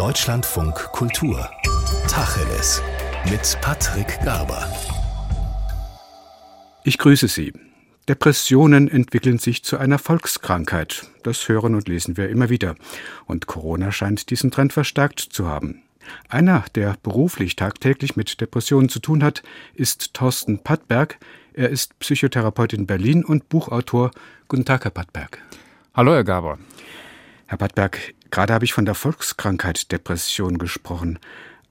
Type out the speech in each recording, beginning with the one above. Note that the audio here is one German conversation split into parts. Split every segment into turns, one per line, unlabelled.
Deutschlandfunk Kultur. Tacheles. Mit Patrick Garber.
Ich grüße Sie. Depressionen entwickeln sich zu einer Volkskrankheit. Das hören und lesen wir immer wieder. Und Corona scheint diesen Trend verstärkt zu haben. Einer, der beruflich tagtäglich mit Depressionen zu tun hat, ist Thorsten Pattberg. Er ist Psychotherapeut in Berlin und Buchautor. Guten Tag, Herr Pattberg.
Hallo, Herr Gaber.
Herr Pattberg, gerade habe ich von der Volkskrankheit Depression gesprochen.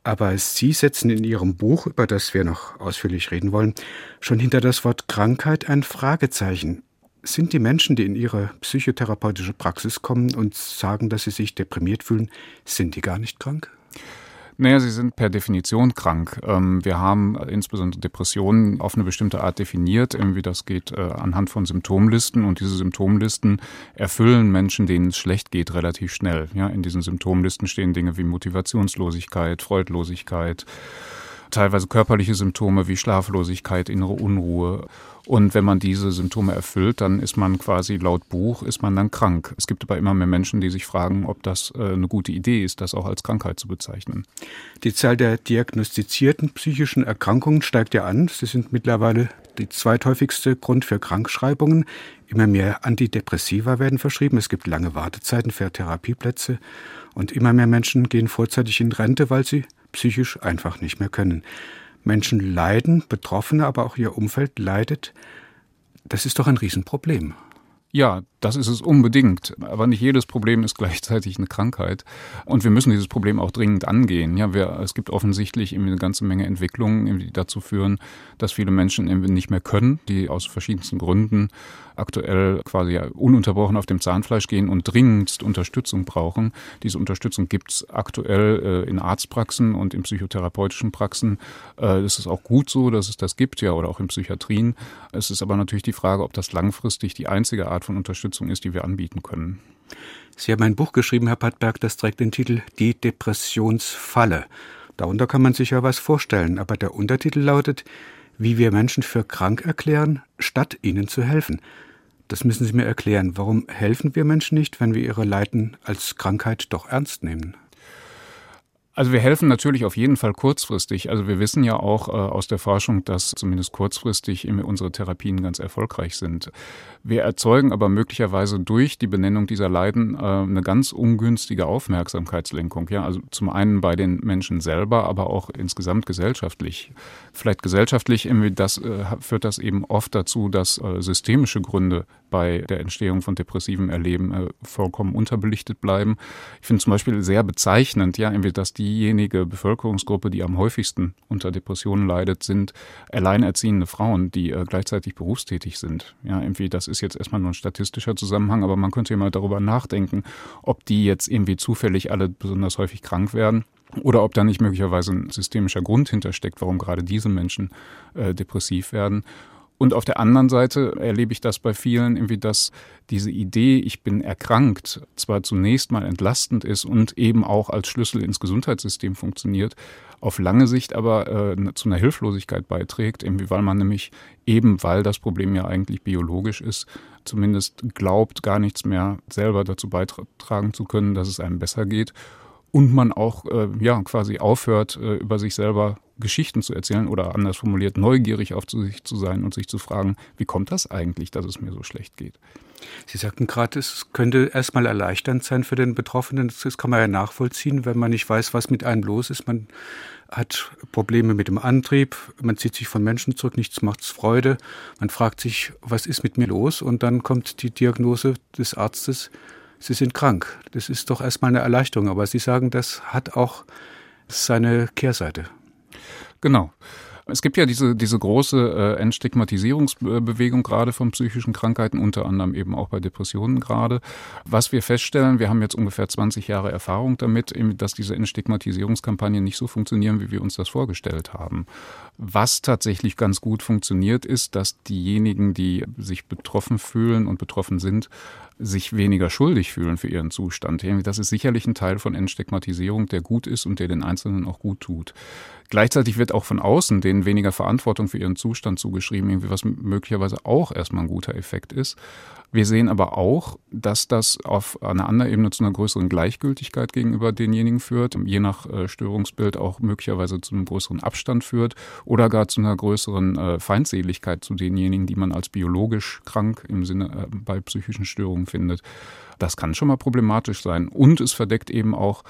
Aber Sie setzen in Ihrem Buch, über das wir noch ausführlich reden wollen, schon hinter das Wort Krankheit ein Fragezeichen. Sind die Menschen, die in ihre psychotherapeutische Praxis kommen und sagen, dass sie sich deprimiert fühlen, sind die gar nicht krank?
Naja, sie sind per Definition krank. Ähm, wir haben insbesondere Depressionen auf eine bestimmte Art definiert. Irgendwie das geht äh, anhand von Symptomlisten und diese Symptomlisten erfüllen Menschen, denen es schlecht geht, relativ schnell. Ja, in diesen Symptomlisten stehen Dinge wie Motivationslosigkeit, Freudlosigkeit, teilweise körperliche Symptome wie Schlaflosigkeit, innere Unruhe. Und wenn man diese Symptome erfüllt, dann ist man quasi laut Buch, ist man dann krank. Es gibt aber immer mehr Menschen, die sich fragen, ob das äh, eine gute Idee ist, das auch als Krankheit zu bezeichnen.
Die Zahl der diagnostizierten psychischen Erkrankungen steigt ja an. Sie sind mittlerweile die zweithäufigste Grund für Krankschreibungen. Immer mehr Antidepressiva werden verschrieben. Es gibt lange Wartezeiten für Therapieplätze. Und immer mehr Menschen gehen vorzeitig in Rente, weil sie psychisch einfach nicht mehr können. Menschen leiden, Betroffene, aber auch ihr Umfeld leidet. Das ist doch ein Riesenproblem.
Ja, das ist es unbedingt. Aber nicht jedes Problem ist gleichzeitig eine Krankheit. Und wir müssen dieses Problem auch dringend angehen. Ja, wir, es gibt offensichtlich eine ganze Menge Entwicklungen, die dazu führen, dass viele Menschen nicht mehr können, die aus verschiedensten Gründen aktuell quasi ununterbrochen auf dem Zahnfleisch gehen und dringendst Unterstützung brauchen. Diese Unterstützung gibt es aktuell äh, in Arztpraxen und in psychotherapeutischen Praxen. Äh, es ist auch gut so, dass es das gibt, ja, oder auch in Psychiatrien. Es ist aber natürlich die Frage, ob das langfristig die einzige Art von Unterstützung ist, die wir anbieten können.
Sie haben ein Buch geschrieben, Herr Pattberg, das trägt den Titel Die Depressionsfalle. Darunter kann man sich ja was vorstellen, aber der Untertitel lautet, wie wir Menschen für krank erklären, statt ihnen zu helfen. Das müssen Sie mir erklären. Warum helfen wir Menschen nicht, wenn wir ihre Leiden als Krankheit doch ernst nehmen?
Also wir helfen natürlich auf jeden Fall kurzfristig. Also wir wissen ja auch äh, aus der Forschung, dass zumindest kurzfristig unsere Therapien ganz erfolgreich sind. Wir erzeugen aber möglicherweise durch die Benennung dieser Leiden äh, eine ganz ungünstige Aufmerksamkeitslenkung. Ja, also zum einen bei den Menschen selber, aber auch insgesamt gesellschaftlich. Vielleicht gesellschaftlich das äh, führt das eben oft dazu, dass äh, systemische Gründe bei der Entstehung von depressiven Erleben äh, vollkommen unterbelichtet bleiben. Ich finde zum Beispiel sehr bezeichnend, ja, irgendwie, dass diejenige Bevölkerungsgruppe, die am häufigsten unter Depressionen leidet, sind alleinerziehende Frauen, die äh, gleichzeitig berufstätig sind. Ja, irgendwie, das ist jetzt erstmal nur ein statistischer Zusammenhang, aber man könnte ja mal darüber nachdenken, ob die jetzt irgendwie zufällig alle besonders häufig krank werden. Oder ob da nicht möglicherweise ein systemischer Grund hintersteckt, warum gerade diese Menschen äh, depressiv werden. Und auf der anderen Seite erlebe ich das bei vielen irgendwie, dass diese Idee, ich bin erkrankt, zwar zunächst mal entlastend ist und eben auch als Schlüssel ins Gesundheitssystem funktioniert, auf lange Sicht aber äh, zu einer Hilflosigkeit beiträgt, irgendwie weil man nämlich eben, weil das Problem ja eigentlich biologisch ist, zumindest glaubt, gar nichts mehr selber dazu beitragen zu können, dass es einem besser geht und man auch äh, ja quasi aufhört, äh, über sich selber Geschichten zu erzählen oder anders formuliert, neugierig auf sich zu sein und sich zu fragen, wie kommt das eigentlich, dass es mir so schlecht geht?
Sie sagten gerade, es könnte erstmal erleichternd sein für den Betroffenen. Das kann man ja nachvollziehen, wenn man nicht weiß, was mit einem los ist. Man hat Probleme mit dem Antrieb, man zieht sich von Menschen zurück, nichts macht Freude. Man fragt sich, was ist mit mir los? Und dann kommt die Diagnose des Arztes, Sie sind krank. Das ist doch erstmal eine Erleichterung. Aber Sie sagen, das hat auch seine Kehrseite.
Genau. Es gibt ja diese, diese große äh, Entstigmatisierungsbewegung gerade von psychischen Krankheiten, unter anderem eben auch bei Depressionen gerade. Was wir feststellen, wir haben jetzt ungefähr 20 Jahre Erfahrung damit, dass diese Entstigmatisierungskampagnen nicht so funktionieren, wie wir uns das vorgestellt haben. Was tatsächlich ganz gut funktioniert, ist, dass diejenigen, die sich betroffen fühlen und betroffen sind, sich weniger schuldig fühlen für ihren Zustand. Das ist sicherlich ein Teil von Entstigmatisierung, der gut ist und der den Einzelnen auch gut tut. Gleichzeitig wird auch von außen den denen weniger Verantwortung für ihren Zustand zugeschrieben, irgendwie was möglicherweise auch erstmal ein guter Effekt ist. Wir sehen aber auch, dass das auf einer anderen Ebene zu einer größeren Gleichgültigkeit gegenüber denjenigen führt, je nach äh, Störungsbild auch möglicherweise zu einem größeren Abstand führt oder gar zu einer größeren äh, Feindseligkeit zu denjenigen, die man als biologisch krank im Sinne äh, bei psychischen Störungen findet. Das kann schon mal problematisch sein. Und es verdeckt eben auch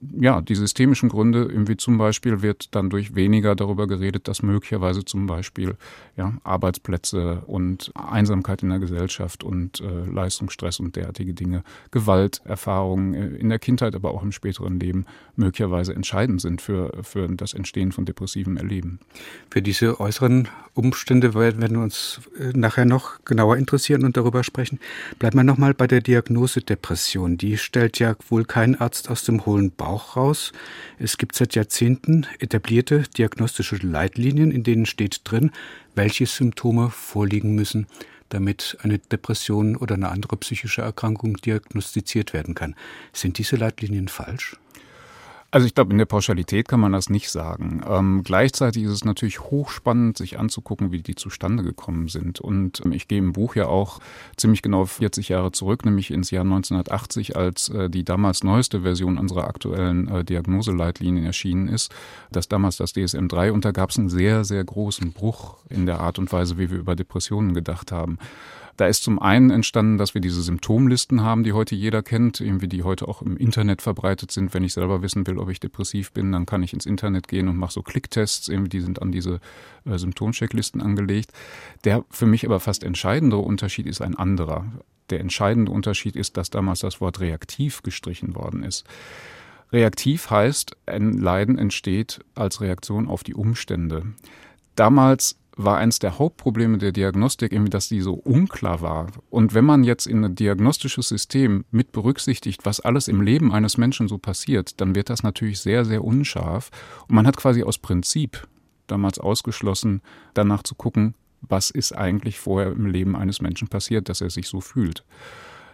ja, die systemischen Gründe, irgendwie zum Beispiel wird dann durch weniger darüber geredet, dass möglicherweise zum Beispiel ja, Arbeitsplätze und Einsamkeit in der Gesellschaft und äh, Leistungsstress und derartige Dinge, Gewalterfahrungen äh, in der Kindheit, aber auch im späteren Leben möglicherweise entscheidend sind für, für das Entstehen von depressivem Erleben.
Für diese äußeren Umstände werden wir uns äh, nachher noch genauer interessieren und darüber sprechen. Bleiben wir nochmal bei der Diagnose Depression. Die stellt ja wohl kein Arzt aus dem hohlen Bauch raus. Es gibt seit Jahrzehnten etablierte diagnostische Leitlinien, in denen steht drin, welche Symptome vorliegen müssen, damit eine Depression oder eine andere psychische Erkrankung diagnostiziert werden kann. Sind diese Leitlinien falsch?
Also ich glaube, in der Pauschalität kann man das nicht sagen. Ähm, gleichzeitig ist es natürlich hochspannend, sich anzugucken, wie die zustande gekommen sind. Und ähm, ich gehe im Buch ja auch ziemlich genau 40 Jahre zurück, nämlich ins Jahr 1980, als äh, die damals neueste Version unserer aktuellen äh, Diagnoseleitlinien erschienen ist. Das damals das DSM-3 und da gab es einen sehr, sehr großen Bruch in der Art und Weise, wie wir über Depressionen gedacht haben. Da ist zum einen entstanden, dass wir diese Symptomlisten haben, die heute jeder kennt, irgendwie die heute auch im Internet verbreitet sind. Wenn ich selber wissen will, ob ich depressiv bin, dann kann ich ins Internet gehen und mache so Klicktests, irgendwie die sind an diese äh, Symptomchecklisten angelegt. Der für mich aber fast entscheidendere Unterschied ist ein anderer. Der entscheidende Unterschied ist, dass damals das Wort reaktiv gestrichen worden ist. Reaktiv heißt, ein Leiden entsteht als Reaktion auf die Umstände. Damals war eines der Hauptprobleme der Diagnostik irgendwie, dass die so unklar war. Und wenn man jetzt in ein diagnostisches System mit berücksichtigt, was alles im Leben eines Menschen so passiert, dann wird das natürlich sehr, sehr unscharf. Und man hat quasi aus Prinzip damals ausgeschlossen, danach zu gucken, was ist eigentlich vorher im Leben eines Menschen passiert, dass er sich so fühlt.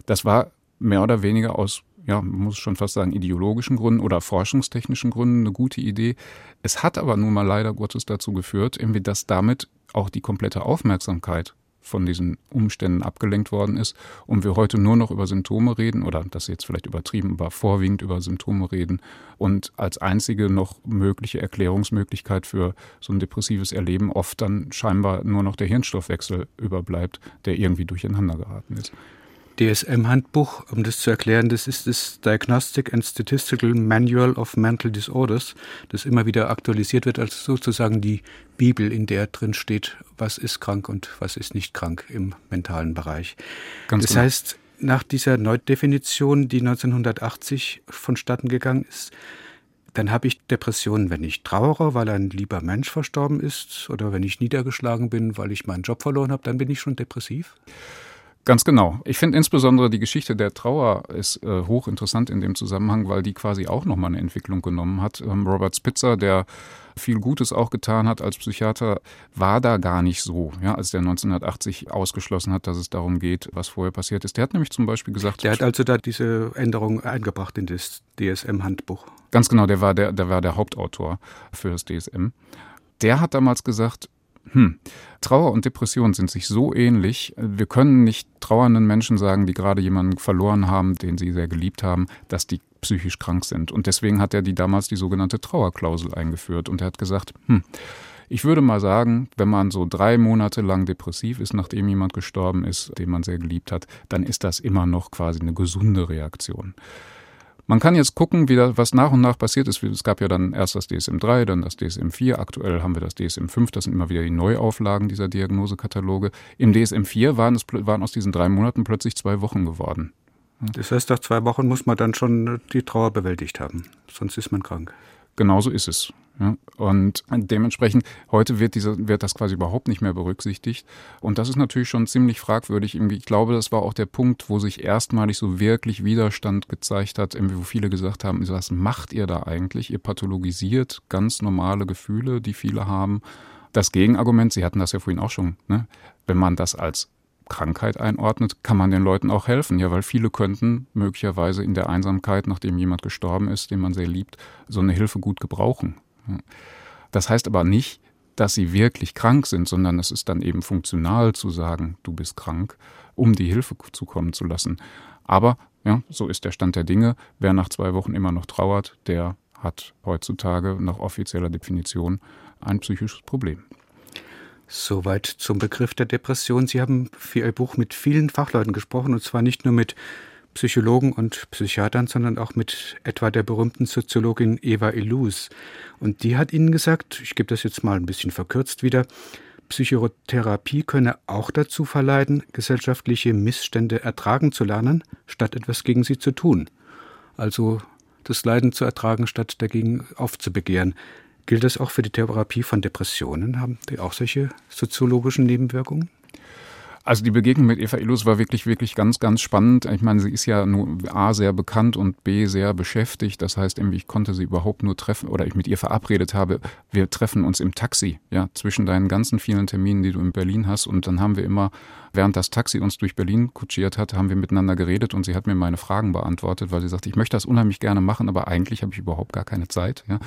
Das war mehr oder weniger aus ja, man muss schon fast sagen, ideologischen Gründen oder forschungstechnischen Gründen eine gute Idee. Es hat aber nun mal leider Gottes dazu geführt, irgendwie, dass damit auch die komplette Aufmerksamkeit von diesen Umständen abgelenkt worden ist und wir heute nur noch über Symptome reden oder das jetzt vielleicht übertrieben, aber vorwiegend über Symptome reden und als einzige noch mögliche Erklärungsmöglichkeit für so ein depressives Erleben oft dann scheinbar nur noch der Hirnstoffwechsel überbleibt, der irgendwie durcheinander geraten ist.
DSM-Handbuch, um das zu erklären, das ist das Diagnostic and Statistical Manual of Mental Disorders, das immer wieder aktualisiert wird, als sozusagen die Bibel, in der drin steht, was ist krank und was ist nicht krank im mentalen Bereich. Ganz das genau. heißt, nach dieser Neudefinition, die 1980 vonstatten gegangen ist, dann habe ich Depressionen, wenn ich trauere, weil ein lieber Mensch verstorben ist, oder wenn ich niedergeschlagen bin, weil ich meinen Job verloren habe, dann bin ich schon depressiv.
Ganz genau. Ich finde insbesondere die Geschichte der Trauer ist äh, hochinteressant in dem Zusammenhang, weil die quasi auch nochmal eine Entwicklung genommen hat. Ähm, Robert Spitzer, der viel Gutes auch getan hat als Psychiater, war da gar nicht so, ja, als der 1980 ausgeschlossen hat, dass es darum geht, was vorher passiert ist. Der hat nämlich zum Beispiel gesagt.
Der hat also da diese Änderung eingebracht in das DSM-Handbuch.
Ganz genau, der war der, der war der Hauptautor für das DSM. Der hat damals gesagt, hm. Trauer und Depression sind sich so ähnlich. Wir können nicht trauernden Menschen sagen, die gerade jemanden verloren haben, den sie sehr geliebt haben, dass die psychisch krank sind. Und deswegen hat er die damals die sogenannte Trauerklausel eingeführt. Und er hat gesagt, hm, ich würde mal sagen, wenn man so drei Monate lang depressiv ist, nachdem jemand gestorben ist, den man sehr geliebt hat, dann ist das immer noch quasi eine gesunde Reaktion. Man kann jetzt gucken, wie das, was nach und nach passiert ist. Es gab ja dann erst das DSM 3, dann das DSM 4. Aktuell haben wir das DSM 5. Das sind immer wieder die Neuauflagen dieser Diagnosekataloge. Im DSM 4 waren, es, waren aus diesen drei Monaten plötzlich zwei Wochen geworden.
Das heißt, nach zwei Wochen muss man dann schon die Trauer bewältigt haben. Sonst ist man krank.
Genauso ist es. Und dementsprechend, heute wird, diese, wird das quasi überhaupt nicht mehr berücksichtigt. Und das ist natürlich schon ziemlich fragwürdig. Ich glaube, das war auch der Punkt, wo sich erstmalig so wirklich Widerstand gezeigt hat, wo viele gesagt haben, was macht ihr da eigentlich? Ihr pathologisiert ganz normale Gefühle, die viele haben. Das Gegenargument, Sie hatten das ja vorhin auch schon, ne? wenn man das als Krankheit einordnet, kann man den Leuten auch helfen. Ja, weil viele könnten möglicherweise in der Einsamkeit, nachdem jemand gestorben ist, den man sehr liebt, so eine Hilfe gut gebrauchen. Das heißt aber nicht, dass sie wirklich krank sind, sondern es ist dann eben funktional zu sagen, du bist krank, um die Hilfe zukommen zu lassen. Aber ja, so ist der Stand der Dinge. Wer nach zwei Wochen immer noch trauert, der hat heutzutage nach offizieller Definition ein psychisches Problem.
Soweit zum Begriff der Depression. Sie haben für Ihr Buch mit vielen Fachleuten gesprochen, und zwar nicht nur mit Psychologen und Psychiatern, sondern auch mit etwa der berühmten Soziologin Eva Illus. Und die hat Ihnen gesagt, ich gebe das jetzt mal ein bisschen verkürzt wieder, Psychotherapie könne auch dazu verleiten, gesellschaftliche Missstände ertragen zu lernen, statt etwas gegen sie zu tun. Also das Leiden zu ertragen, statt dagegen aufzubegehren. Gilt das auch für die Therapie von Depressionen? Haben die auch solche soziologischen Nebenwirkungen?
Also die Begegnung mit Eva Illus war wirklich, wirklich ganz, ganz spannend. Ich meine, sie ist ja nur A sehr bekannt und B sehr beschäftigt. Das heißt, irgendwie, ich konnte sie überhaupt nur treffen oder ich mit ihr verabredet habe, wir treffen uns im Taxi, ja, zwischen deinen ganzen vielen Terminen, die du in Berlin hast. Und dann haben wir immer, während das Taxi uns durch Berlin kutschiert hat, haben wir miteinander geredet und sie hat mir meine Fragen beantwortet, weil sie sagte, ich möchte das unheimlich gerne machen, aber eigentlich habe ich überhaupt gar keine Zeit, ja.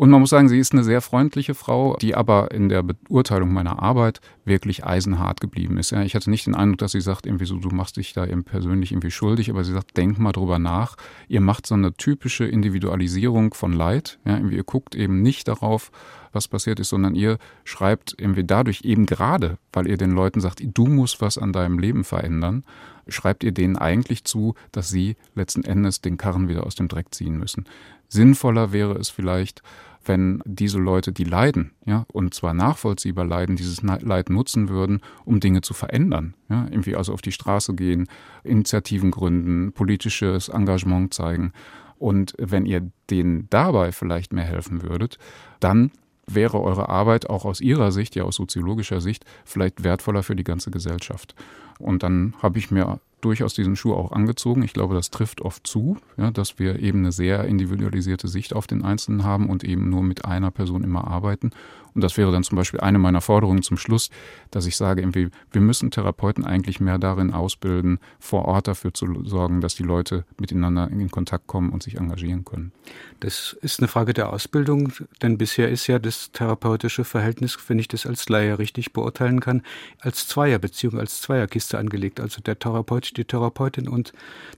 Und man muss sagen, sie ist eine sehr freundliche Frau, die aber in der Beurteilung meiner Arbeit wirklich eisenhart geblieben ist. Ja, ich hatte nicht den Eindruck, dass sie sagt, irgendwie so, du machst dich da eben persönlich irgendwie schuldig, aber sie sagt, denk mal drüber nach. Ihr macht so eine typische Individualisierung von Leid. Ja, irgendwie ihr guckt eben nicht darauf, was passiert ist, sondern ihr schreibt irgendwie dadurch eben gerade, weil ihr den Leuten sagt, du musst was an deinem Leben verändern, schreibt ihr denen eigentlich zu, dass sie letzten Endes den Karren wieder aus dem Dreck ziehen müssen. Sinnvoller wäre es vielleicht, wenn diese Leute, die leiden, ja, und zwar nachvollziehbar leiden, dieses Leid nutzen würden, um Dinge zu verändern. Ja, irgendwie also auf die Straße gehen, Initiativen gründen, politisches Engagement zeigen. Und wenn ihr denen dabei vielleicht mehr helfen würdet, dann wäre eure Arbeit auch aus ihrer Sicht, ja aus soziologischer Sicht, vielleicht wertvoller für die ganze Gesellschaft. Und dann habe ich mir durchaus diesen Schuh auch angezogen. Ich glaube, das trifft oft zu, ja, dass wir eben eine sehr individualisierte Sicht auf den Einzelnen haben und eben nur mit einer Person immer arbeiten. Und das wäre dann zum Beispiel eine meiner Forderungen zum Schluss, dass ich sage, irgendwie, wir müssen Therapeuten eigentlich mehr darin ausbilden, vor Ort dafür zu sorgen, dass die Leute miteinander in Kontakt kommen und sich engagieren können.
Das ist eine Frage der Ausbildung, denn bisher ist ja das therapeutische Verhältnis, wenn ich das als Laie richtig beurteilen kann, als Zweierbeziehung, als Zweierkiste angelegt. Also der Therapeut, die Therapeutin und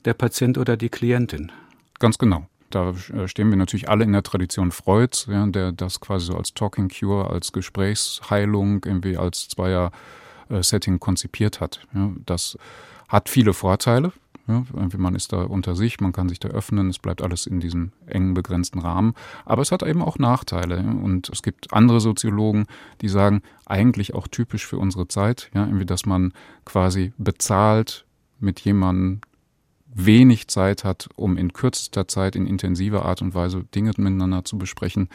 der Patient oder die Klientin.
Ganz genau da äh, stehen wir natürlich alle in der Tradition Freuds, ja, der das quasi so als Talking Cure, als Gesprächsheilung irgendwie als Zweier-Setting konzipiert hat. Ja, das hat viele Vorteile. Ja, man ist da unter sich, man kann sich da öffnen, es bleibt alles in diesem engen, begrenzten Rahmen. Aber es hat eben auch Nachteile. Und es gibt andere Soziologen, die sagen, eigentlich auch typisch für unsere Zeit, ja, irgendwie, dass man quasi bezahlt mit jemandem wenig Zeit hat, um in kürzester Zeit in intensiver Art und Weise Dinge miteinander zu besprechen.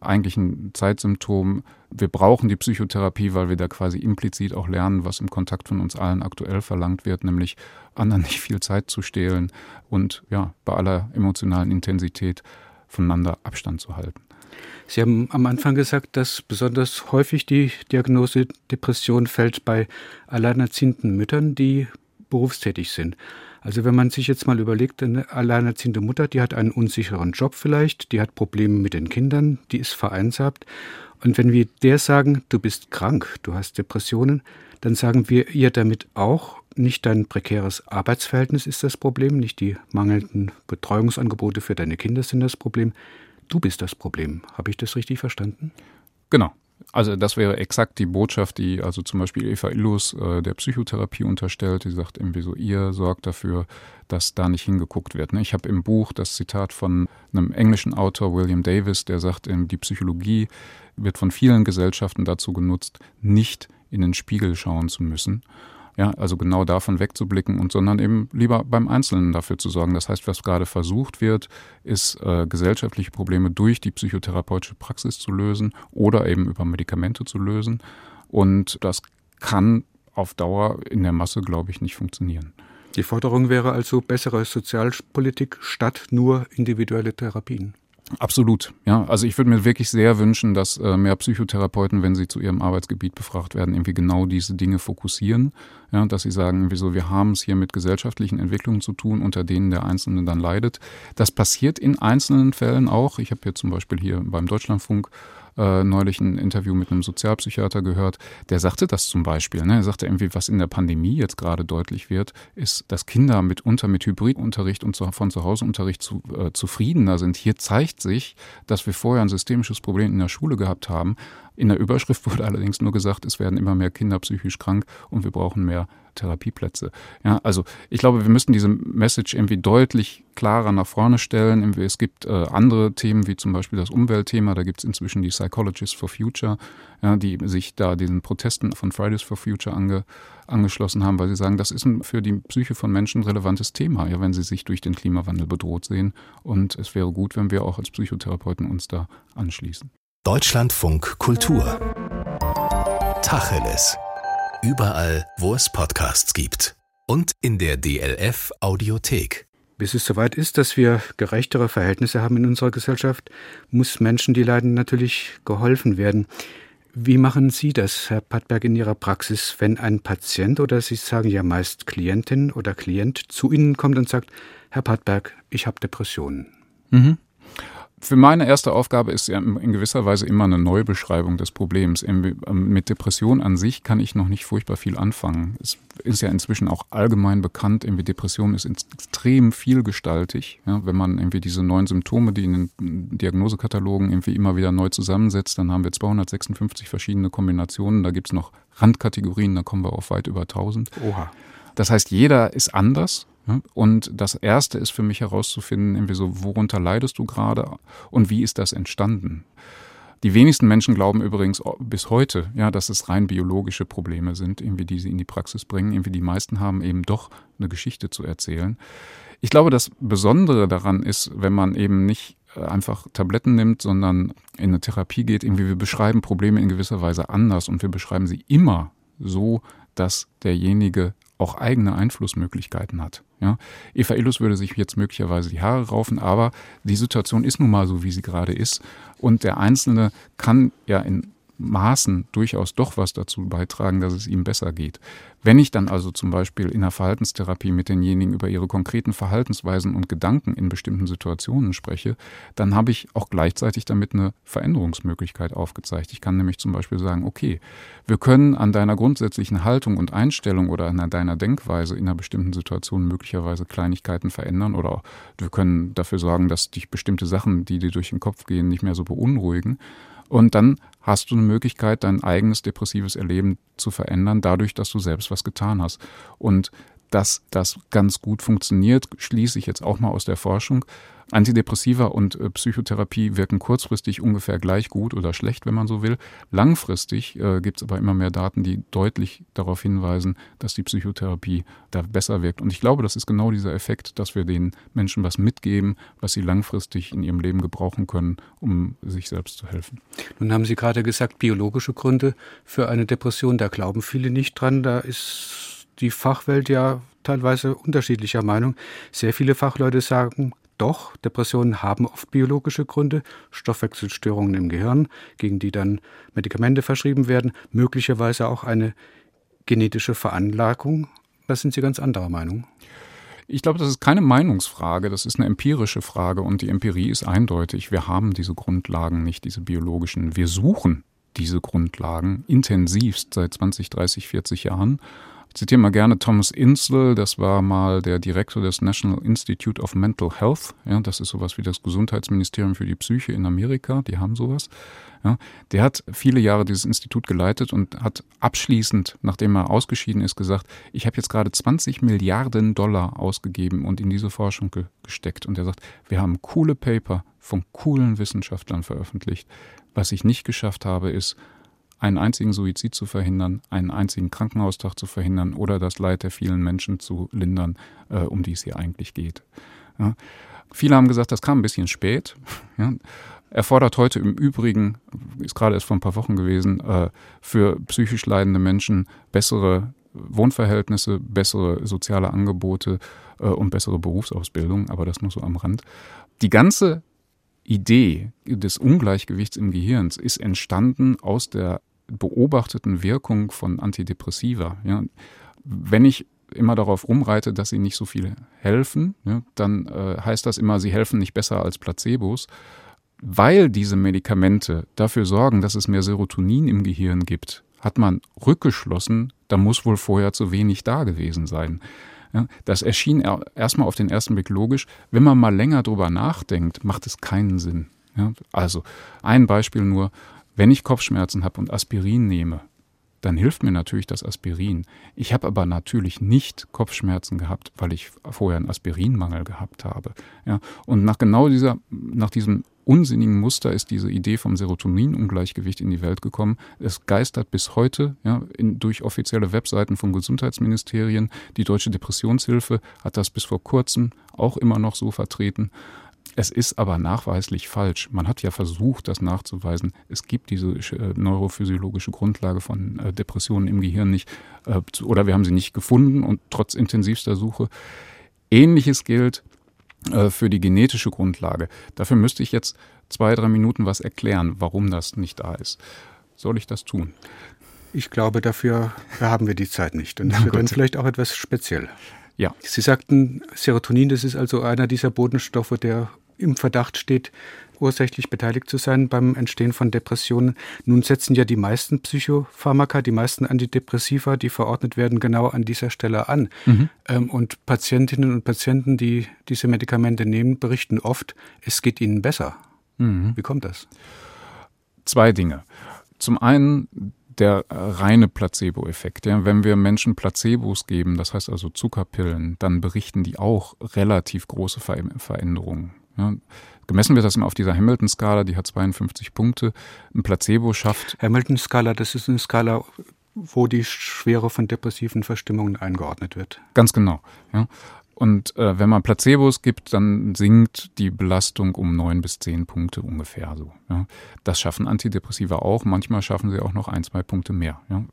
Eigentlich ein Zeitsymptom. Wir brauchen die Psychotherapie, weil wir da quasi implizit auch lernen, was im Kontakt von uns allen aktuell verlangt wird, nämlich anderen nicht viel Zeit zu stehlen und ja, bei aller emotionalen Intensität voneinander Abstand zu halten.
Sie haben am Anfang gesagt, dass besonders häufig die Diagnose Depression fällt bei alleinerziehenden Müttern, die berufstätig sind. Also wenn man sich jetzt mal überlegt, eine alleinerziehende Mutter, die hat einen unsicheren Job vielleicht, die hat Probleme mit den Kindern, die ist vereinsamt. Und wenn wir der sagen, du bist krank, du hast Depressionen, dann sagen wir ihr damit auch, nicht dein prekäres Arbeitsverhältnis ist das Problem, nicht die mangelnden Betreuungsangebote für deine Kinder sind das Problem, du bist das Problem. Habe ich das richtig verstanden?
Genau. Also das wäre exakt die Botschaft, die also zum Beispiel Eva Illus äh, der Psychotherapie unterstellt. Die sagt irgendwie so, ihr sorgt dafür, dass da nicht hingeguckt wird. Ne? Ich habe im Buch das Zitat von einem englischen Autor, William Davis, der sagt, die Psychologie wird von vielen Gesellschaften dazu genutzt, nicht in den Spiegel schauen zu müssen. Ja, also genau davon wegzublicken und sondern eben lieber beim Einzelnen dafür zu sorgen. Das heißt, was gerade versucht wird, ist äh, gesellschaftliche Probleme durch die psychotherapeutische Praxis zu lösen oder eben über Medikamente zu lösen. Und das kann auf Dauer in der Masse, glaube ich, nicht funktionieren.
Die Forderung wäre also bessere Sozialpolitik statt nur individuelle Therapien.
Absolut, ja. Also ich würde mir wirklich sehr wünschen, dass äh, mehr Psychotherapeuten, wenn sie zu ihrem Arbeitsgebiet befragt werden, irgendwie genau diese Dinge fokussieren. Ja, dass sie sagen, wieso wir haben es hier mit gesellschaftlichen Entwicklungen zu tun, unter denen der Einzelne dann leidet. Das passiert in einzelnen Fällen auch. Ich habe hier zum Beispiel hier beim Deutschlandfunk äh, neulich ein Interview mit einem Sozialpsychiater gehört, der sagte das zum Beispiel. Ne? Er sagte irgendwie, was in der Pandemie jetzt gerade deutlich wird, ist, dass Kinder mitunter mit Hybridunterricht und von zu Hause Unterricht zu, äh, zufriedener sind. Hier zeigt sich, dass wir vorher ein systemisches Problem in der Schule gehabt haben, in der Überschrift wurde allerdings nur gesagt, es werden immer mehr Kinder psychisch krank und wir brauchen mehr Therapieplätze. Ja, also ich glaube, wir müssen diese Message irgendwie deutlich klarer nach vorne stellen. Es gibt äh, andere Themen, wie zum Beispiel das Umweltthema. Da gibt es inzwischen die Psychologists for Future, ja, die sich da diesen Protesten von Fridays for Future ange, angeschlossen haben, weil sie sagen, das ist ein für die Psyche von Menschen relevantes Thema, ja, wenn sie sich durch den Klimawandel bedroht sehen. Und es wäre gut, wenn wir auch als Psychotherapeuten uns da anschließen.
Deutschlandfunk Kultur. Tacheles. Überall, wo es Podcasts gibt. Und in der DLF Audiothek.
Bis es soweit ist, dass wir gerechtere Verhältnisse haben in unserer Gesellschaft, muss Menschen, die leiden, natürlich geholfen werden. Wie machen Sie das, Herr Pattberg, in Ihrer Praxis, wenn ein Patient oder Sie sagen ja meist Klientin oder Klient zu Ihnen kommt und sagt, Herr Pattberg, ich habe Depressionen?
Mhm. Für meine erste Aufgabe ist ja in gewisser Weise immer eine Neubeschreibung des Problems. Ähm, mit Depression an sich kann ich noch nicht furchtbar viel anfangen. Es ist ja inzwischen auch allgemein bekannt, irgendwie Depression ist extrem vielgestaltig. Ja, wenn man irgendwie diese neuen Symptome, die in den Diagnosekatalogen irgendwie immer wieder neu zusammensetzt, dann haben wir 256 verschiedene Kombinationen. Da gibt's noch Randkategorien, da kommen wir auf weit über 1000.
Oha.
Das heißt, jeder ist anders und das erste ist für mich herauszufinden, irgendwie so, worunter leidest du gerade und wie ist das entstanden? Die wenigsten Menschen glauben übrigens bis heute, ja, dass es rein biologische Probleme sind, irgendwie, die sie in die Praxis bringen. Irgendwie die meisten haben eben doch eine Geschichte zu erzählen. Ich glaube, das Besondere daran ist, wenn man eben nicht äh, einfach Tabletten nimmt, sondern in eine Therapie geht, irgendwie wir beschreiben Probleme in gewisser Weise anders und wir beschreiben sie immer so, dass derjenige auch eigene Einflussmöglichkeiten hat. Ja, Eva Illus würde sich jetzt möglicherweise die Haare raufen, aber die Situation ist nun mal so, wie sie gerade ist. Und der Einzelne kann ja in Maßen durchaus doch was dazu beitragen, dass es ihm besser geht. Wenn ich dann also zum Beispiel in der Verhaltenstherapie mit denjenigen über ihre konkreten Verhaltensweisen und Gedanken in bestimmten Situationen spreche, dann habe ich auch gleichzeitig damit eine Veränderungsmöglichkeit aufgezeigt. Ich kann nämlich zum Beispiel sagen, okay, wir können an deiner grundsätzlichen Haltung und Einstellung oder an deiner Denkweise in einer bestimmten Situation möglicherweise Kleinigkeiten verändern oder wir können dafür sorgen, dass dich bestimmte Sachen, die dir durch den Kopf gehen, nicht mehr so beunruhigen. Und dann hast du eine Möglichkeit, dein eigenes depressives Erleben zu verändern, dadurch, dass du selbst was getan hast. Und dass das ganz gut funktioniert, schließe ich jetzt auch mal aus der Forschung. Antidepressiva und äh, Psychotherapie wirken kurzfristig ungefähr gleich gut oder schlecht, wenn man so will. Langfristig äh, gibt es aber immer mehr Daten, die deutlich darauf hinweisen, dass die Psychotherapie da besser wirkt. Und ich glaube, das ist genau dieser Effekt, dass wir den Menschen was mitgeben, was sie langfristig in ihrem Leben gebrauchen können, um sich selbst zu helfen.
Nun haben Sie gerade gesagt, biologische Gründe für eine Depression, da glauben viele nicht dran. Da ist die Fachwelt ja teilweise unterschiedlicher Meinung. Sehr viele Fachleute sagen, doch, Depressionen haben oft biologische Gründe, Stoffwechselstörungen im Gehirn, gegen die dann Medikamente verschrieben werden, möglicherweise auch eine genetische Veranlagung. Da sind Sie ganz anderer Meinung.
Ich glaube, das ist keine Meinungsfrage, das ist eine empirische Frage und die Empirie ist eindeutig. Wir haben diese Grundlagen nicht, diese biologischen. Wir suchen diese Grundlagen intensivst seit 20, 30, 40 Jahren ich zitiere mal gerne Thomas Insel, das war mal der Direktor des National Institute of Mental Health. Ja, das ist sowas wie das Gesundheitsministerium für die Psyche in Amerika, die haben sowas. Ja, der hat viele Jahre dieses Institut geleitet und hat abschließend, nachdem er ausgeschieden ist, gesagt, ich habe jetzt gerade 20 Milliarden Dollar ausgegeben und in diese Forschung ge gesteckt. Und er sagt, wir haben coole Paper von coolen Wissenschaftlern veröffentlicht. Was ich nicht geschafft habe, ist, einen einzigen Suizid zu verhindern, einen einzigen Krankenhaustag zu verhindern oder das Leid der vielen Menschen zu lindern, äh, um die es hier eigentlich geht. Ja. Viele haben gesagt, das kam ein bisschen spät. Ja. Erfordert heute im Übrigen, ist gerade erst vor ein paar Wochen gewesen, äh, für psychisch leidende Menschen bessere Wohnverhältnisse, bessere soziale Angebote äh, und bessere Berufsausbildung, aber das nur so am Rand. Die ganze Idee des Ungleichgewichts im Gehirn ist entstanden aus der beobachteten Wirkung von Antidepressiva. Ja, wenn ich immer darauf rumreite, dass sie nicht so viel helfen, ja, dann äh, heißt das immer, sie helfen nicht besser als Placebos. weil diese Medikamente dafür sorgen, dass es mehr Serotonin im Gehirn gibt, hat man rückgeschlossen, da muss wohl vorher zu wenig da gewesen sein. Ja, das erschien erstmal auf den ersten Blick logisch. Wenn man mal länger drüber nachdenkt, macht es keinen Sinn. Ja, also ein Beispiel nur, wenn ich Kopfschmerzen habe und Aspirin nehme, dann hilft mir natürlich das Aspirin. Ich habe aber natürlich nicht Kopfschmerzen gehabt, weil ich vorher einen Aspirinmangel gehabt habe. Ja, und nach genau dieser, nach diesem unsinnigen Muster ist diese Idee vom Serotoninungleichgewicht in die Welt gekommen. Es geistert bis heute ja, in, durch offizielle Webseiten von Gesundheitsministerien. Die Deutsche Depressionshilfe hat das bis vor kurzem auch immer noch so vertreten. Es ist aber nachweislich falsch. Man hat ja versucht, das nachzuweisen. Es gibt diese äh, neurophysiologische Grundlage von äh, Depressionen im Gehirn nicht äh, oder wir haben sie nicht gefunden und trotz intensivster Suche. Ähnliches gilt für die genetische Grundlage. Dafür müsste ich jetzt zwei, drei Minuten was erklären, warum das nicht da ist. Soll ich das tun?
Ich glaube, dafür haben wir die Zeit nicht. Und das wird dann vielleicht auch etwas speziell.
Ja.
Sie sagten, Serotonin, das ist also einer dieser Bodenstoffe, der im Verdacht steht, ursächlich beteiligt zu sein beim Entstehen von Depressionen. Nun setzen ja die meisten Psychopharmaka, die meisten Antidepressiva, die verordnet werden, genau an dieser Stelle an. Mhm. Ähm, und Patientinnen und Patienten, die diese Medikamente nehmen, berichten oft, es geht ihnen besser. Mhm. Wie kommt das?
Zwei Dinge. Zum einen der reine Placebo-Effekt. Ja, wenn wir Menschen Placebos geben, das heißt also Zuckerpillen, dann berichten die auch relativ große Veränderungen. Ja, gemessen wird das immer auf dieser Hamilton-Skala, die hat 52 Punkte. Ein Placebo schafft.
Hamilton-Skala, das ist eine Skala, wo die Schwere von depressiven Verstimmungen eingeordnet wird.
Ganz genau. Ja. Und äh, wenn man Placebos gibt, dann sinkt die Belastung um neun bis zehn Punkte ungefähr so. Ja. Das schaffen Antidepressiva auch. Manchmal schaffen sie auch noch ein, zwei Punkte mehr. Ja.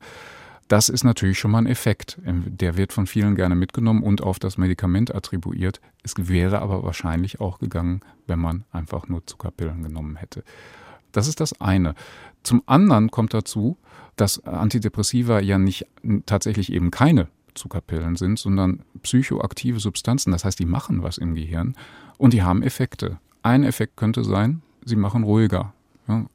Das ist natürlich schon mal ein Effekt. Ähm, der wird von vielen gerne mitgenommen und auf das Medikament attribuiert. Es wäre aber wahrscheinlich auch gegangen, wenn man einfach nur Zuckerpillen genommen hätte. Das ist das eine. Zum anderen kommt dazu, dass Antidepressiva ja nicht tatsächlich eben keine Zuckerpillen sind, sondern psychoaktive Substanzen. Das heißt, die machen was im Gehirn und die haben Effekte. Ein Effekt könnte sein, sie machen ruhiger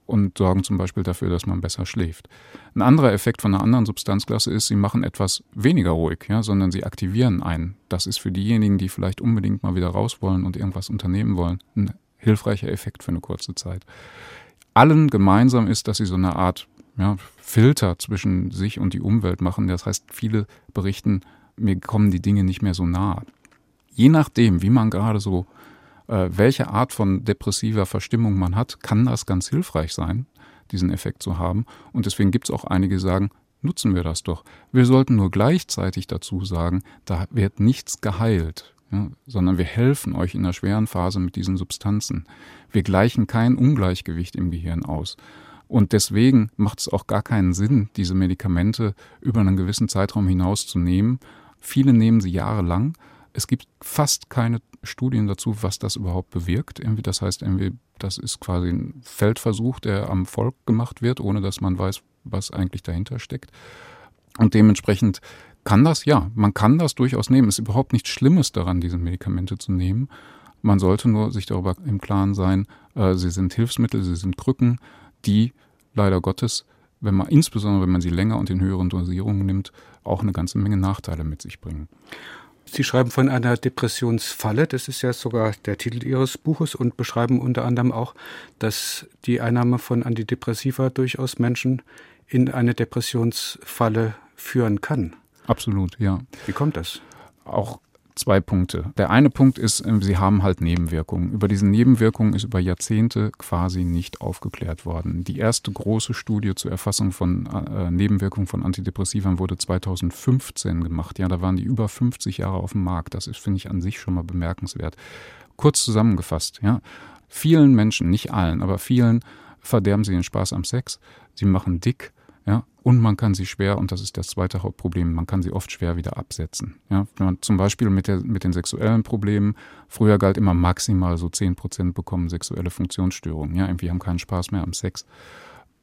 und sorgen zum Beispiel dafür, dass man besser schläft. Ein anderer Effekt von einer anderen Substanzklasse ist, sie machen etwas weniger ruhig, ja, sondern sie aktivieren einen. Das ist für diejenigen, die vielleicht unbedingt mal wieder raus wollen und irgendwas unternehmen wollen, ein hilfreicher Effekt für eine kurze Zeit. Allen gemeinsam ist, dass sie so eine Art ja, Filter zwischen sich und die Umwelt machen. Das heißt, viele berichten, mir kommen die Dinge nicht mehr so nah. Je nachdem, wie man gerade so welche Art von depressiver Verstimmung man hat, kann das ganz hilfreich sein, diesen Effekt zu haben. Und deswegen gibt es auch einige, die sagen, nutzen wir das doch. Wir sollten nur gleichzeitig dazu sagen, da wird nichts geheilt, ja, sondern wir helfen euch in der schweren Phase mit diesen Substanzen. Wir gleichen kein Ungleichgewicht im Gehirn aus. Und deswegen macht es auch gar keinen Sinn, diese Medikamente über einen gewissen Zeitraum hinaus zu nehmen. Viele nehmen sie jahrelang. Es gibt fast keine Studien dazu, was das überhaupt bewirkt. Irgendwie, das heißt, irgendwie, das ist quasi ein Feldversuch, der am Volk gemacht wird, ohne dass man weiß, was eigentlich dahinter steckt. Und dementsprechend kann das, ja, man kann das durchaus nehmen. Es ist überhaupt nichts Schlimmes daran, diese Medikamente zu nehmen. Man sollte nur sich darüber im Klaren sein, äh, sie sind Hilfsmittel, sie sind Krücken, die leider Gottes, wenn man, insbesondere wenn man sie länger und in höheren Dosierungen nimmt, auch eine ganze Menge Nachteile mit sich bringen.
Sie schreiben von einer Depressionsfalle, das ist ja sogar der Titel Ihres Buches, und beschreiben unter anderem auch, dass die Einnahme von Antidepressiva durchaus Menschen in eine Depressionsfalle führen kann.
Absolut, ja.
Wie kommt das?
Auch zwei Punkte. Der eine Punkt ist, äh, sie haben halt Nebenwirkungen. Über diese Nebenwirkungen ist über Jahrzehnte quasi nicht aufgeklärt worden. Die erste große Studie zur Erfassung von äh, Nebenwirkungen von Antidepressivern wurde 2015 gemacht. Ja, da waren die über 50 Jahre auf dem Markt. Das ist, finde ich, an sich schon mal bemerkenswert. Kurz zusammengefasst, ja. Vielen Menschen, nicht allen, aber vielen verderben sie den Spaß am Sex. Sie machen dick, ja, und man kann sie schwer, und das ist das zweite Hauptproblem, man kann sie oft schwer wieder absetzen. Ja, wenn man zum Beispiel mit, der, mit den sexuellen Problemen, früher galt immer maximal so 10 Prozent bekommen sexuelle Funktionsstörungen. Ja, irgendwie haben keinen Spaß mehr am Sex.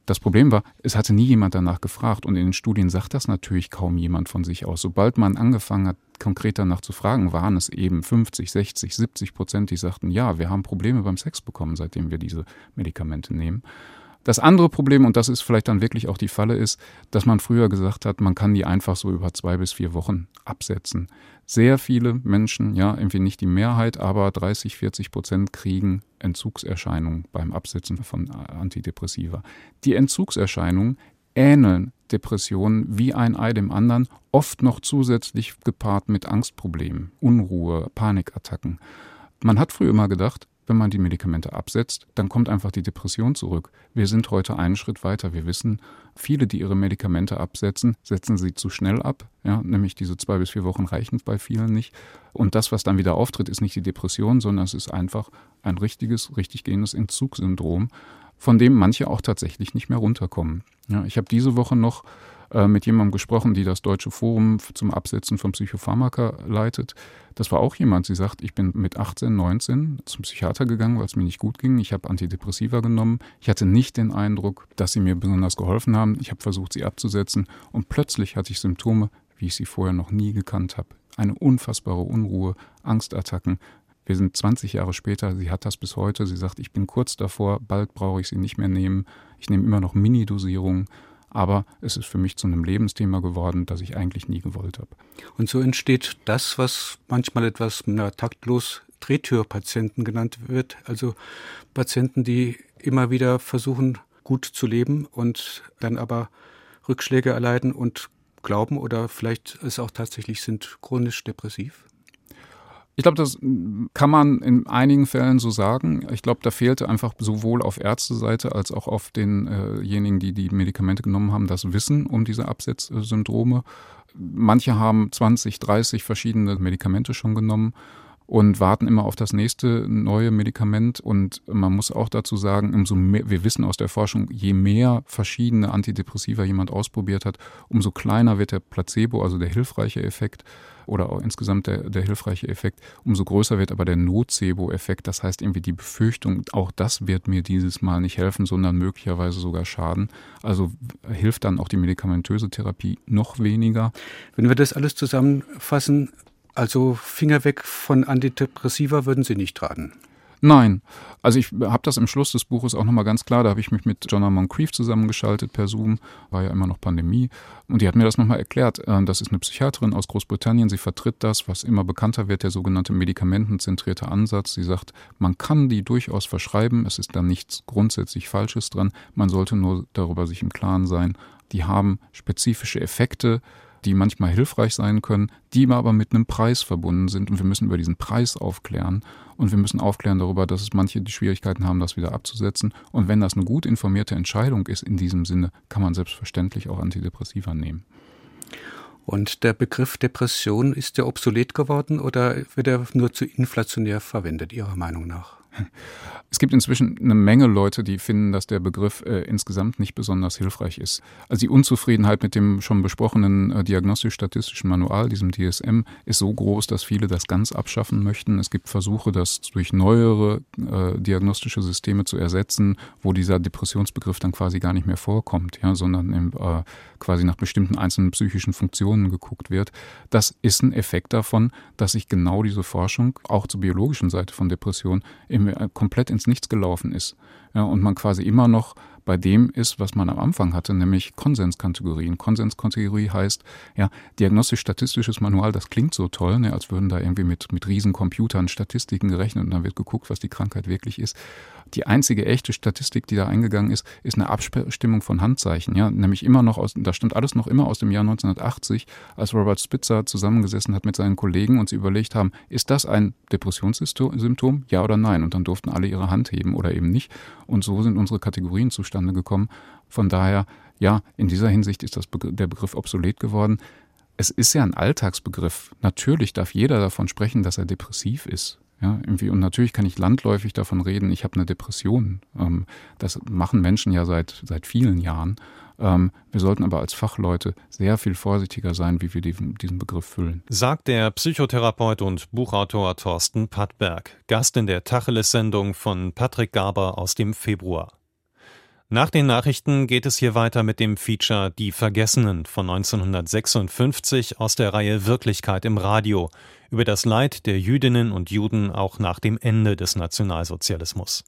Das Problem war, es hatte nie jemand danach gefragt und in den Studien sagt das natürlich kaum jemand von sich aus. Sobald man angefangen hat, konkret danach zu fragen, waren es eben 50, 60, 70 Prozent, die sagten, ja, wir haben Probleme beim Sex bekommen, seitdem wir diese Medikamente nehmen. Das andere Problem, und das ist vielleicht dann wirklich auch die Falle, ist, dass man früher gesagt hat, man kann die einfach so über zwei bis vier Wochen absetzen. Sehr viele Menschen, ja, irgendwie nicht die Mehrheit, aber 30, 40 Prozent kriegen Entzugserscheinungen beim Absetzen von Antidepressiva. Die Entzugserscheinungen ähneln Depressionen wie ein Ei dem anderen, oft noch zusätzlich gepaart mit Angstproblemen, Unruhe, Panikattacken. Man hat früher immer gedacht, wenn man die Medikamente absetzt, dann kommt einfach die Depression zurück. Wir sind heute einen Schritt weiter. Wir wissen, viele, die ihre Medikamente absetzen, setzen sie zu schnell ab. Ja, nämlich diese zwei bis vier Wochen reichen bei vielen nicht. Und das, was dann wieder auftritt, ist nicht die Depression, sondern es ist einfach ein richtiges, richtig gehendes Entzugssyndrom, von dem manche auch tatsächlich nicht mehr runterkommen. Ja, ich habe diese Woche noch äh, mit jemandem gesprochen, die das Deutsche Forum zum Absetzen von Psychopharmaka leitet. Das war auch jemand, sie sagt, ich bin mit 18, 19 zum Psychiater gegangen, weil es mir nicht gut ging. Ich habe Antidepressiva genommen. Ich hatte nicht den Eindruck, dass sie mir besonders geholfen haben. Ich habe versucht, sie abzusetzen und plötzlich hatte ich Symptome, wie ich sie vorher noch nie gekannt habe. Eine unfassbare Unruhe, Angstattacken, wir sind 20 Jahre später, sie hat das bis heute. Sie sagt, ich bin kurz davor, bald brauche ich sie nicht mehr nehmen. Ich nehme immer noch Mini-Dosierungen aber es ist für mich zu einem Lebensthema geworden, das ich eigentlich nie gewollt habe.
Und so entsteht das, was manchmal etwas na, taktlos Drehtürpatienten genannt wird, also Patienten, die immer wieder versuchen, gut zu leben und dann aber Rückschläge erleiden und glauben oder vielleicht es auch tatsächlich sind chronisch depressiv?
Ich glaube, das kann man in einigen Fällen so sagen. Ich glaube, da fehlte einfach sowohl auf Ärzteseite als auch auf denjenigen, die die Medikamente genommen haben, das Wissen um diese Absetzsyndrome. Manche haben 20, 30 verschiedene Medikamente schon genommen und warten immer auf das nächste neue Medikament. Und man muss auch dazu sagen, umso mehr, wir wissen aus der Forschung, je mehr verschiedene Antidepressiva jemand ausprobiert hat, umso kleiner wird der Placebo, also der hilfreiche Effekt oder auch insgesamt der, der hilfreiche Effekt, umso größer wird aber der Nocebo-Effekt. Das heißt irgendwie die Befürchtung, auch das wird mir dieses Mal nicht helfen, sondern möglicherweise sogar schaden. Also hilft dann auch die medikamentöse Therapie noch weniger.
Wenn wir das alles zusammenfassen, also Finger weg von Antidepressiva würden Sie nicht raten.
Nein. Also ich habe das im Schluss des Buches auch nochmal ganz klar, da habe ich mich mit Jonna Moncrief zusammengeschaltet per Zoom, war ja immer noch Pandemie. Und die hat mir das nochmal erklärt. Äh, das ist eine Psychiaterin aus Großbritannien, sie vertritt das, was immer bekannter wird, der sogenannte medikamentenzentrierte Ansatz. Sie sagt, man kann die durchaus verschreiben, es ist da nichts grundsätzlich Falsches dran, man sollte nur darüber sich im Klaren sein, die haben spezifische Effekte, die manchmal hilfreich sein können, die aber mit einem Preis verbunden sind. Und wir müssen über diesen Preis aufklären. Und wir müssen aufklären darüber, dass es manche die Schwierigkeiten haben, das wieder abzusetzen. Und wenn das eine gut informierte Entscheidung ist in diesem Sinne, kann man selbstverständlich auch Antidepressiva nehmen.
Und der Begriff Depression, ist der obsolet geworden oder wird er nur zu inflationär verwendet, Ihrer Meinung nach?
Es gibt inzwischen eine Menge Leute, die finden, dass der Begriff äh, insgesamt nicht besonders hilfreich ist. Also die Unzufriedenheit mit dem schon besprochenen äh, diagnostisch-statistischen Manual, diesem DSM, ist so groß, dass viele das ganz abschaffen möchten. Es gibt Versuche, das durch neuere äh, diagnostische Systeme zu ersetzen, wo dieser Depressionsbegriff dann quasi gar nicht mehr vorkommt, ja, sondern im, äh, quasi nach bestimmten einzelnen psychischen Funktionen geguckt wird. Das ist ein Effekt davon, dass sich genau diese Forschung auch zur biologischen Seite von Depression im, komplett ins Nichts gelaufen ist. Ja, und man quasi immer noch bei dem ist, was man am Anfang hatte, nämlich Konsenskategorien. Konsenskategorie heißt, ja, diagnostisch-statistisches Manual, das klingt so toll, ne, als würden da irgendwie mit, mit Riesencomputern Statistiken gerechnet und dann wird geguckt, was die Krankheit wirklich ist. Die einzige echte Statistik, die da eingegangen ist, ist eine Abstimmung von Handzeichen, ja, nämlich immer noch aus, da stimmt alles noch immer aus dem Jahr 1980, als Robert Spitzer zusammengesessen hat mit seinen Kollegen und sie überlegt haben, ist das ein Depressionssymptom, ja oder nein? Und dann durften alle ihre Hand heben oder eben nicht. Und so sind unsere Kategorien zustande gekommen. Von daher, ja, in dieser Hinsicht ist Begr der Begriff obsolet geworden. Es ist ja ein Alltagsbegriff. Natürlich darf jeder davon sprechen, dass er depressiv ist. Ja, irgendwie. Und natürlich kann ich landläufig davon reden, ich habe eine Depression. Ähm, das machen Menschen ja seit, seit vielen Jahren. Ähm, wir sollten aber als Fachleute sehr viel vorsichtiger sein, wie wir diesen, diesen Begriff füllen.
Sagt der Psychotherapeut und Buchautor Thorsten Pattberg, Gast in der Tacheles-Sendung von Patrick Garber aus dem Februar. Nach den Nachrichten geht es hier weiter mit dem Feature Die Vergessenen von 1956 aus der Reihe Wirklichkeit im Radio über das Leid der Jüdinnen und Juden auch nach dem Ende des Nationalsozialismus.